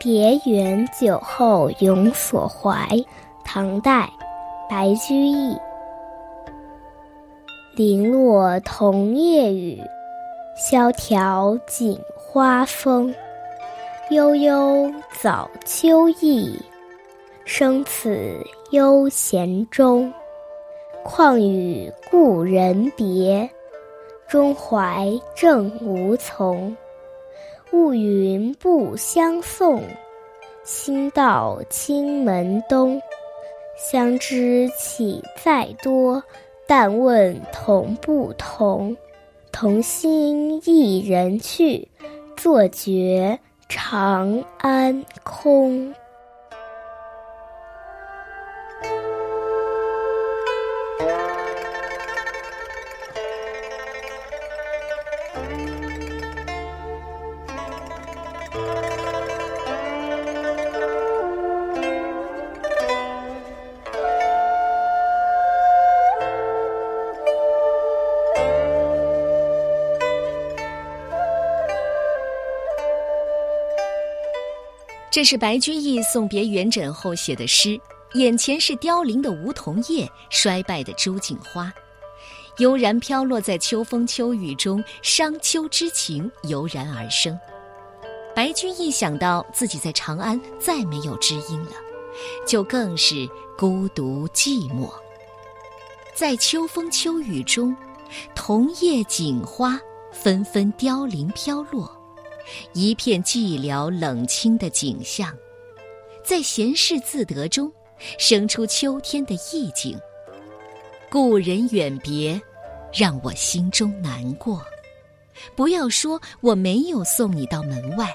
别园酒后永所怀，唐代，白居易。零落桐叶雨，萧条锦花风。悠悠早秋意，生此悠闲中。况与故人别，中怀正无从。雾云不相送，新到青门东。相知岂在多？但问同不同。同心一人去，坐觉长安空。这是白居易送别元稹后写的诗，眼前是凋零的梧桐叶，衰败的朱槿花，悠然飘落在秋风秋雨中，伤秋之情油然而生。白居易想到自己在长安再没有知音了，就更是孤独寂寞。在秋风秋雨中，桐叶锦花纷纷凋零飘落。一片寂寥冷清的景象，在闲适自得中，生出秋天的意境。故人远别，让我心中难过。不要说我没有送你到门外，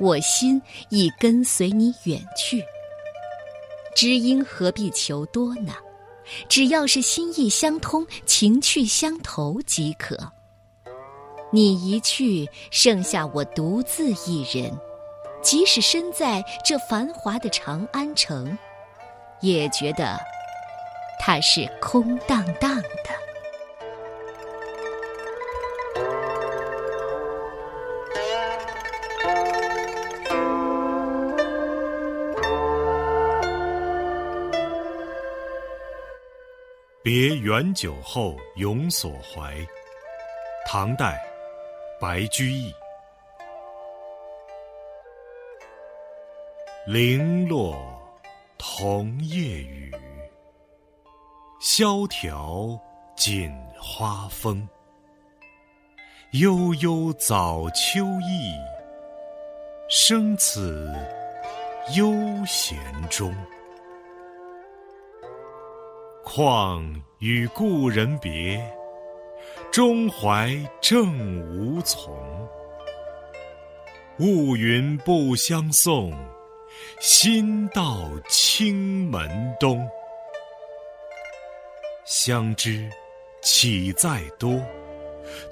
我心已跟随你远去。知音何必求多呢？只要是心意相通、情趣相投即可。你一去，剩下我独自一人。即使身在这繁华的长安城，也觉得它是空荡荡的。别元酒后永所怀，唐代。白居易，零落桐叶雨，萧条锦花风。悠悠早秋意，生此悠闲中。况与故人别。中怀正无从，雾云不相送，心到青门东。相知岂在多？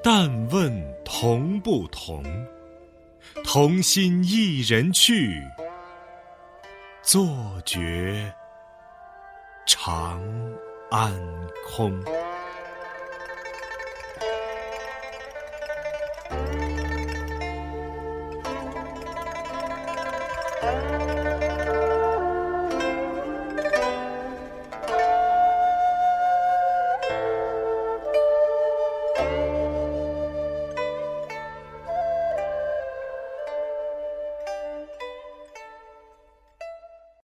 但问同不同。同心一人去，作绝长安空。